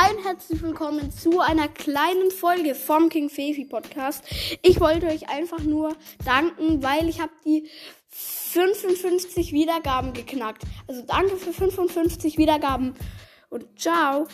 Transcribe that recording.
Hi und herzlich willkommen zu einer kleinen Folge vom King Fefi Podcast. Ich wollte euch einfach nur danken, weil ich habe die 55 Wiedergaben geknackt. Also danke für 55 Wiedergaben und ciao.